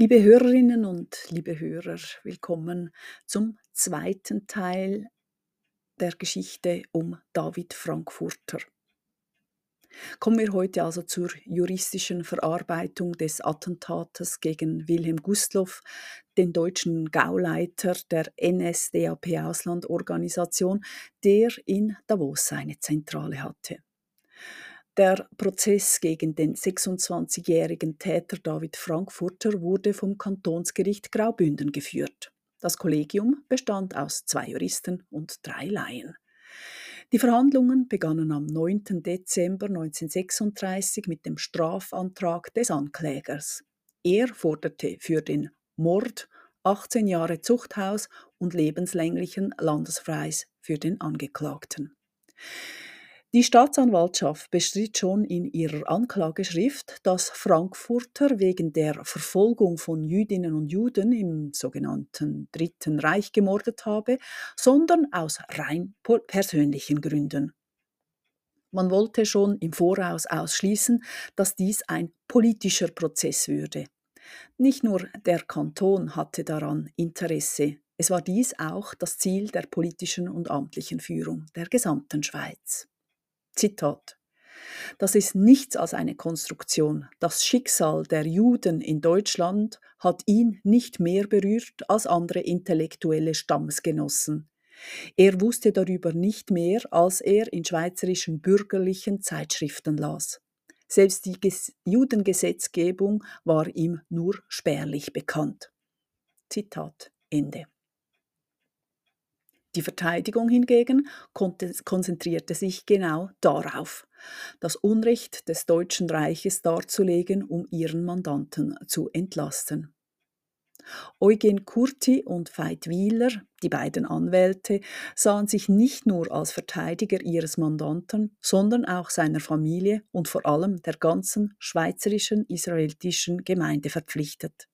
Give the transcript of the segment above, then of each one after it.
Liebe Hörerinnen und liebe Hörer, willkommen zum zweiten Teil der Geschichte um David Frankfurter. Kommen wir heute also zur juristischen Verarbeitung des Attentates gegen Wilhelm Gustloff, den deutschen Gauleiter der NSDAP-Auslandorganisation, der in Davos seine Zentrale hatte. Der Prozess gegen den 26-jährigen Täter David Frankfurter wurde vom Kantonsgericht Graubünden geführt. Das Kollegium bestand aus zwei Juristen und drei Laien. Die Verhandlungen begannen am 9. Dezember 1936 mit dem Strafantrag des Anklägers. Er forderte für den Mord 18 Jahre Zuchthaus und lebenslänglichen Landesfreis für den Angeklagten. Die Staatsanwaltschaft bestritt schon in ihrer Anklageschrift, dass Frankfurter wegen der Verfolgung von Jüdinnen und Juden im sogenannten Dritten Reich gemordet habe, sondern aus rein persönlichen Gründen. Man wollte schon im Voraus ausschließen, dass dies ein politischer Prozess würde. Nicht nur der Kanton hatte daran Interesse, es war dies auch das Ziel der politischen und amtlichen Führung der gesamten Schweiz. Zitat. Das ist nichts als eine Konstruktion. Das Schicksal der Juden in Deutschland hat ihn nicht mehr berührt als andere intellektuelle Stammesgenossen. Er wusste darüber nicht mehr, als er in schweizerischen bürgerlichen Zeitschriften las. Selbst die Judengesetzgebung war ihm nur spärlich bekannt. Zitat Ende. Die Verteidigung hingegen konzentrierte sich genau darauf, das Unrecht des Deutschen Reiches darzulegen, um ihren Mandanten zu entlasten. Eugen Kurti und Veit Wieler, die beiden Anwälte, sahen sich nicht nur als Verteidiger ihres Mandanten, sondern auch seiner Familie und vor allem der ganzen schweizerischen israelitischen Gemeinde verpflichtet.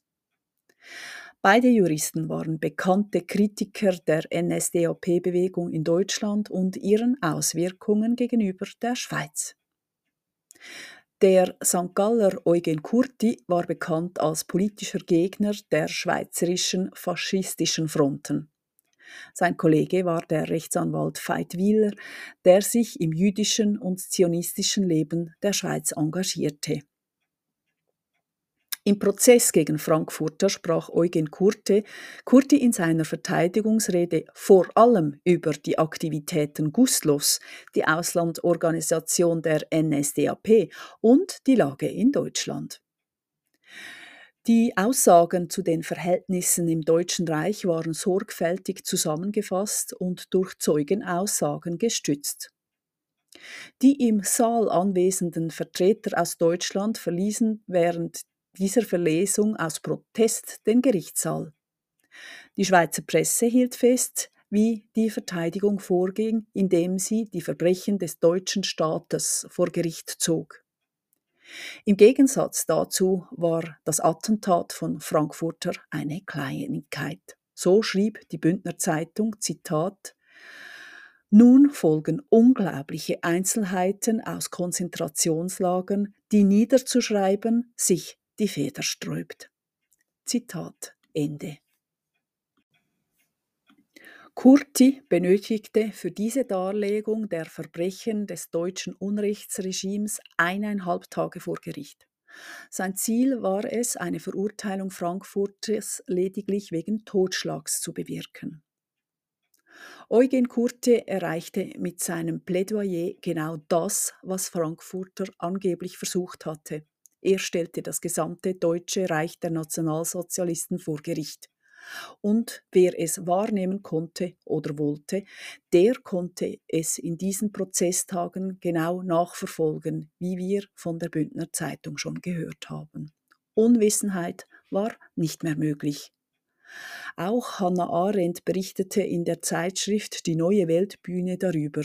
Beide Juristen waren bekannte Kritiker der NSDAP-Bewegung in Deutschland und ihren Auswirkungen gegenüber der Schweiz. Der St. Galler Eugen Kurti war bekannt als politischer Gegner der schweizerischen faschistischen Fronten. Sein Kollege war der Rechtsanwalt Veit Wieler, der sich im jüdischen und zionistischen Leben der Schweiz engagierte. Im Prozess gegen Frankfurter sprach Eugen Kurte, Kurti in seiner Verteidigungsrede vor allem über die Aktivitäten Gustloffs, die Auslandorganisation der NSDAP und die Lage in Deutschland. Die Aussagen zu den Verhältnissen im Deutschen Reich waren sorgfältig zusammengefasst und durch Zeugenaussagen gestützt. Die im Saal anwesenden Vertreter aus Deutschland verließen während dieser Verlesung aus Protest den Gerichtssaal. Die Schweizer Presse hielt fest, wie die Verteidigung vorging, indem sie die Verbrechen des deutschen Staates vor Gericht zog. Im Gegensatz dazu war das Attentat von Frankfurter eine Kleinigkeit. So schrieb die Bündner Zeitung, Zitat, nun folgen unglaubliche Einzelheiten aus Konzentrationslagern, die niederzuschreiben sich die Feder sträubt. Zitat Ende. Kurti benötigte für diese Darlegung der Verbrechen des deutschen Unrechtsregimes eineinhalb Tage vor Gericht. Sein Ziel war es, eine Verurteilung Frankfurters lediglich wegen Totschlags zu bewirken. Eugen Kurte erreichte mit seinem Plädoyer genau das, was Frankfurter angeblich versucht hatte. Er stellte das gesamte Deutsche Reich der Nationalsozialisten vor Gericht. Und wer es wahrnehmen konnte oder wollte, der konnte es in diesen Prozesstagen genau nachverfolgen, wie wir von der Bündner Zeitung schon gehört haben. Unwissenheit war nicht mehr möglich. Auch Hannah Arendt berichtete in der Zeitschrift Die neue Weltbühne darüber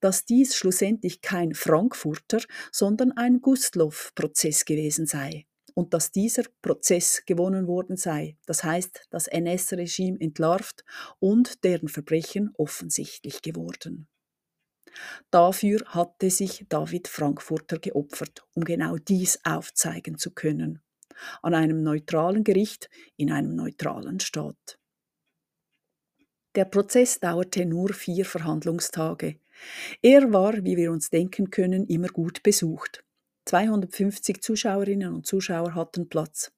dass dies schlussendlich kein Frankfurter, sondern ein Gustloff-Prozess gewesen sei und dass dieser Prozess gewonnen worden sei, das heißt das NS-Regime entlarvt und deren Verbrechen offensichtlich geworden. Dafür hatte sich David Frankfurter geopfert, um genau dies aufzeigen zu können. an einem neutralen Gericht in einem neutralen Staat. Der Prozess dauerte nur vier Verhandlungstage. Er war, wie wir uns denken können, immer gut besucht. 250 Zuschauerinnen und Zuschauer hatten Platz.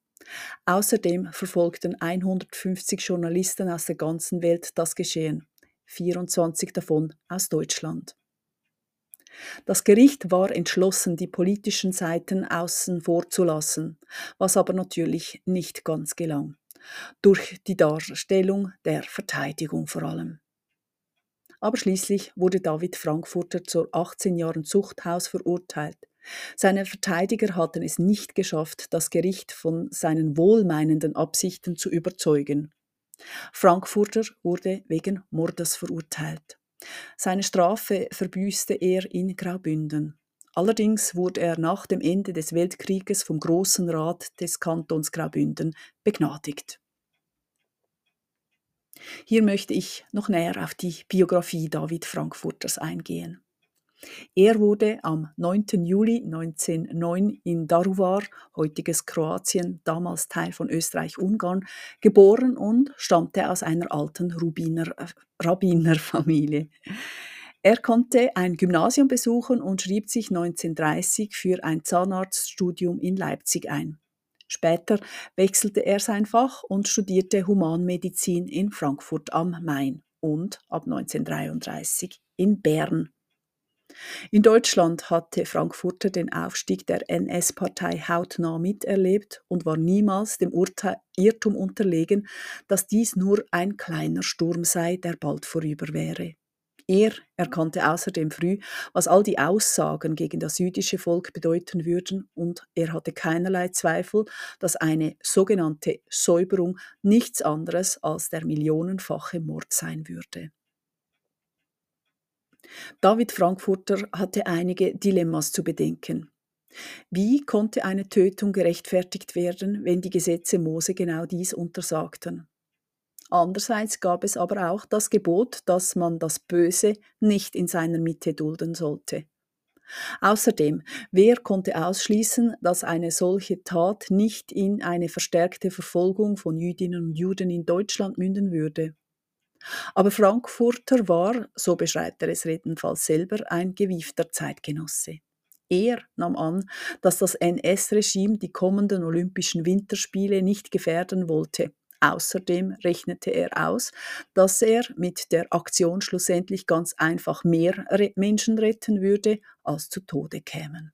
Außerdem verfolgten 150 Journalisten aus der ganzen Welt das Geschehen, 24 davon aus Deutschland. Das Gericht war entschlossen, die politischen Seiten außen vor zu lassen, was aber natürlich nicht ganz gelang, durch die Darstellung der Verteidigung vor allem. Aber schließlich wurde David Frankfurter zu 18 Jahren Zuchthaus verurteilt. Seine Verteidiger hatten es nicht geschafft, das Gericht von seinen wohlmeinenden Absichten zu überzeugen. Frankfurter wurde wegen Mordes verurteilt. Seine Strafe verbüßte er in Graubünden. Allerdings wurde er nach dem Ende des Weltkrieges vom Großen Rat des Kantons Graubünden begnadigt. Hier möchte ich noch näher auf die Biografie David Frankfurters eingehen. Er wurde am 9. Juli 1909 in Daruvar, heutiges Kroatien, damals Teil von Österreich-Ungarn, geboren und stammte aus einer alten Rubiner, äh, Rabbinerfamilie. Er konnte ein Gymnasium besuchen und schrieb sich 1930 für ein Zahnarztstudium in Leipzig ein. Später wechselte er sein Fach und studierte Humanmedizin in Frankfurt am Main und ab 1933 in Bern. In Deutschland hatte Frankfurter den Aufstieg der NS-Partei hautnah miterlebt und war niemals dem Urteil Irrtum unterlegen, dass dies nur ein kleiner Sturm sei, der bald vorüber wäre. Er erkannte außerdem früh, was all die Aussagen gegen das jüdische Volk bedeuten würden, und er hatte keinerlei Zweifel, dass eine sogenannte Säuberung nichts anderes als der millionenfache Mord sein würde. David Frankfurter hatte einige Dilemmas zu bedenken. Wie konnte eine Tötung gerechtfertigt werden, wenn die Gesetze Mose genau dies untersagten? Andererseits gab es aber auch das Gebot, dass man das Böse nicht in seiner Mitte dulden sollte. Außerdem, wer konnte ausschließen, dass eine solche Tat nicht in eine verstärkte Verfolgung von Jüdinnen und Juden in Deutschland münden würde? Aber Frankfurter war, so beschreibt er es jedenfalls selber, ein gewiefter Zeitgenosse. Er nahm an, dass das NS-Regime die kommenden Olympischen Winterspiele nicht gefährden wollte. Außerdem rechnete er aus, dass er mit der Aktion schlussendlich ganz einfach mehr Menschen retten würde, als zu Tode kämen.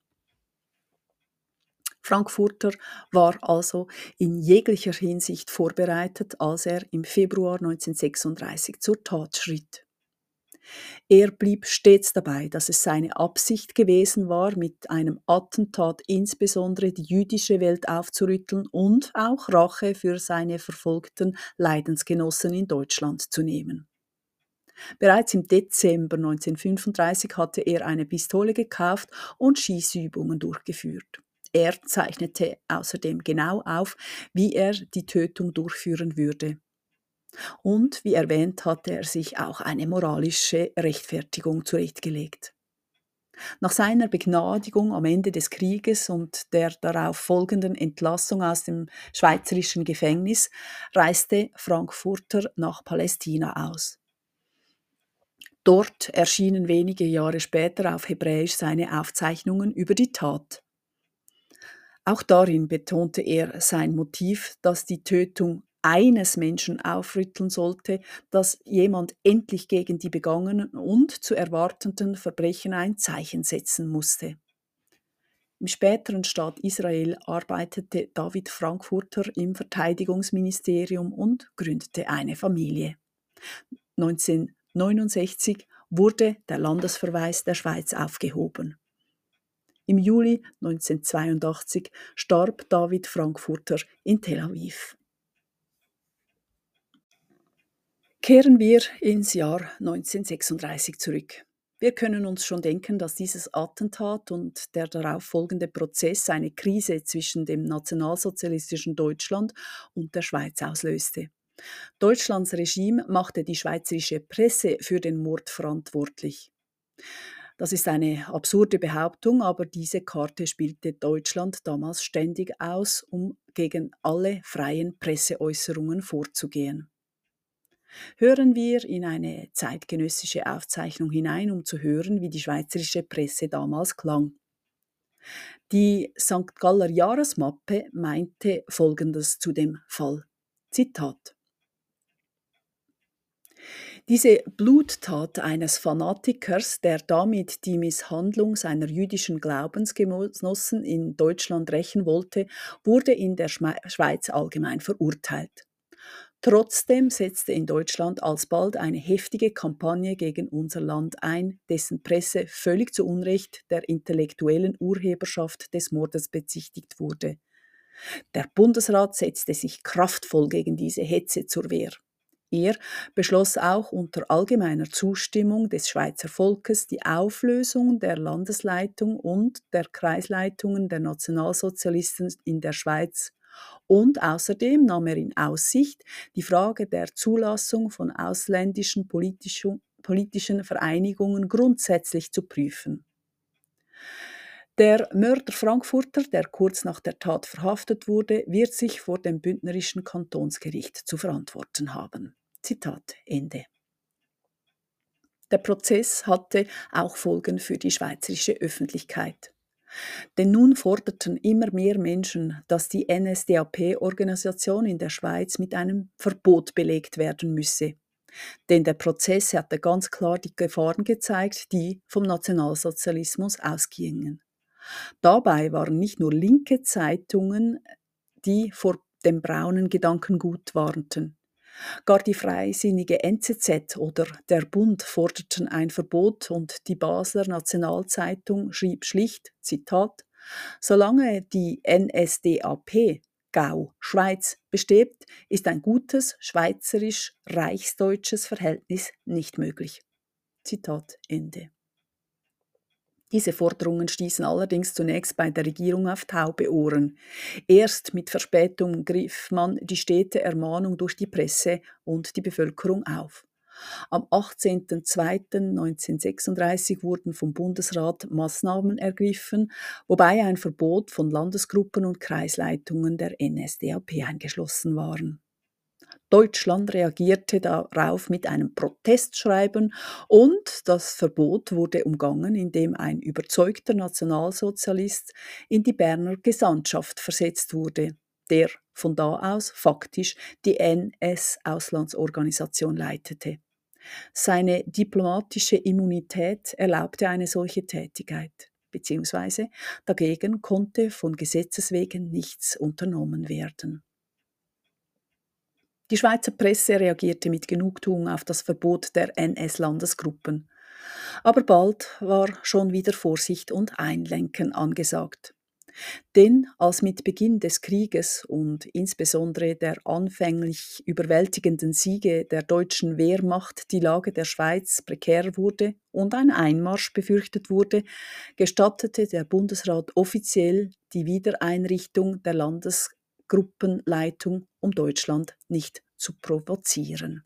Frankfurter war also in jeglicher Hinsicht vorbereitet, als er im Februar 1936 zur Tat schritt. Er blieb stets dabei, dass es seine Absicht gewesen war, mit einem Attentat insbesondere die jüdische Welt aufzurütteln und auch Rache für seine verfolgten Leidensgenossen in Deutschland zu nehmen. Bereits im Dezember 1935 hatte er eine Pistole gekauft und Schießübungen durchgeführt. Er zeichnete außerdem genau auf, wie er die Tötung durchführen würde. Und wie erwähnt, hatte er sich auch eine moralische Rechtfertigung zurechtgelegt. Nach seiner Begnadigung am Ende des Krieges und der darauf folgenden Entlassung aus dem schweizerischen Gefängnis reiste Frankfurter nach Palästina aus. Dort erschienen wenige Jahre später auf Hebräisch seine Aufzeichnungen über die Tat. Auch darin betonte er sein Motiv, dass die Tötung eines Menschen aufrütteln sollte, dass jemand endlich gegen die begangenen und zu erwartenden Verbrechen ein Zeichen setzen musste. Im späteren Staat Israel arbeitete David Frankfurter im Verteidigungsministerium und gründete eine Familie. 1969 wurde der Landesverweis der Schweiz aufgehoben. Im Juli 1982 starb David Frankfurter in Tel Aviv. Kehren wir ins Jahr 1936 zurück. Wir können uns schon denken, dass dieses Attentat und der darauf folgende Prozess eine Krise zwischen dem nationalsozialistischen Deutschland und der Schweiz auslöste. Deutschlands Regime machte die schweizerische Presse für den Mord verantwortlich. Das ist eine absurde Behauptung, aber diese Karte spielte Deutschland damals ständig aus, um gegen alle freien Presseäußerungen vorzugehen. Hören wir in eine zeitgenössische Aufzeichnung hinein, um zu hören, wie die schweizerische Presse damals klang. Die St. Galler Jahresmappe meinte Folgendes zu dem Fall. Zitat. Diese Bluttat eines Fanatikers, der damit die Misshandlung seiner jüdischen Glaubensgenossen in Deutschland rächen wollte, wurde in der Schweiz allgemein verurteilt. Trotzdem setzte in Deutschland alsbald eine heftige Kampagne gegen unser Land ein, dessen Presse völlig zu Unrecht der intellektuellen Urheberschaft des Mordes bezichtigt wurde. Der Bundesrat setzte sich kraftvoll gegen diese Hetze zur Wehr. Er beschloss auch unter allgemeiner Zustimmung des Schweizer Volkes die Auflösung der Landesleitung und der Kreisleitungen der Nationalsozialisten in der Schweiz und außerdem nahm er in Aussicht, die Frage der Zulassung von ausländischen politischen Vereinigungen grundsätzlich zu prüfen. Der Mörder Frankfurter, der kurz nach der Tat verhaftet wurde, wird sich vor dem bündnerischen Kantonsgericht zu verantworten haben. Zitat Ende. Der Prozess hatte auch Folgen für die schweizerische Öffentlichkeit. Denn nun forderten immer mehr Menschen, dass die NSDAP-Organisation in der Schweiz mit einem Verbot belegt werden müsse. Denn der Prozess hatte ganz klar die Gefahren gezeigt, die vom Nationalsozialismus ausgingen. Dabei waren nicht nur linke Zeitungen, die vor dem braunen Gedankengut warnten. Gar die freisinnige NZZ oder der Bund forderten ein Verbot und die Basler Nationalzeitung schrieb schlicht, Zitat, Solange die NSDAP Gau Schweiz besteht, ist ein gutes schweizerisch-reichsdeutsches Verhältnis nicht möglich. Zitat Ende. Diese Forderungen stießen allerdings zunächst bei der Regierung auf taube Ohren. Erst mit Verspätung griff man die stete Ermahnung durch die Presse und die Bevölkerung auf. Am 18.02.1936 wurden vom Bundesrat Maßnahmen ergriffen, wobei ein Verbot von Landesgruppen und Kreisleitungen der NSDAP eingeschlossen waren. Deutschland reagierte darauf mit einem Protestschreiben und das Verbot wurde umgangen, indem ein überzeugter Nationalsozialist in die Berner Gesandtschaft versetzt wurde, der von da aus faktisch die NS-Auslandsorganisation leitete. Seine diplomatische Immunität erlaubte eine solche Tätigkeit, beziehungsweise dagegen konnte von Gesetzes wegen nichts unternommen werden. Die Schweizer Presse reagierte mit Genugtuung auf das Verbot der NS-Landesgruppen. Aber bald war schon wieder Vorsicht und Einlenken angesagt. Denn als mit Beginn des Krieges und insbesondere der anfänglich überwältigenden Siege der deutschen Wehrmacht die Lage der Schweiz prekär wurde und ein Einmarsch befürchtet wurde, gestattete der Bundesrat offiziell die Wiedereinrichtung der Landes Gruppenleitung, um Deutschland nicht zu provozieren.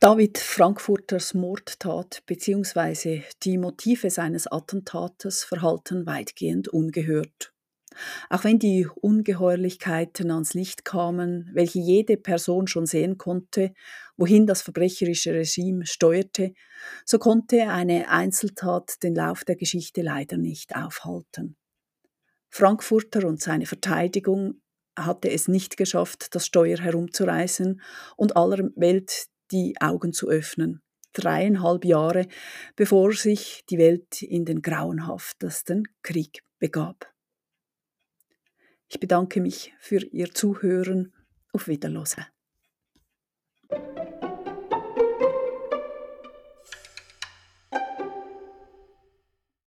David Frankfurters Mordtat bzw. die Motive seines Attentates verhalten weitgehend ungehört. Auch wenn die Ungeheuerlichkeiten ans Licht kamen, welche jede Person schon sehen konnte, wohin das verbrecherische Regime steuerte, so konnte eine Einzeltat den Lauf der Geschichte leider nicht aufhalten. Frankfurter und seine Verteidigung hatte es nicht geschafft, das Steuer herumzureißen und aller Welt die Augen zu öffnen. Dreieinhalb Jahre, bevor sich die Welt in den grauenhaftesten Krieg begab. Ich bedanke mich für Ihr Zuhören. Auf Wiederlose.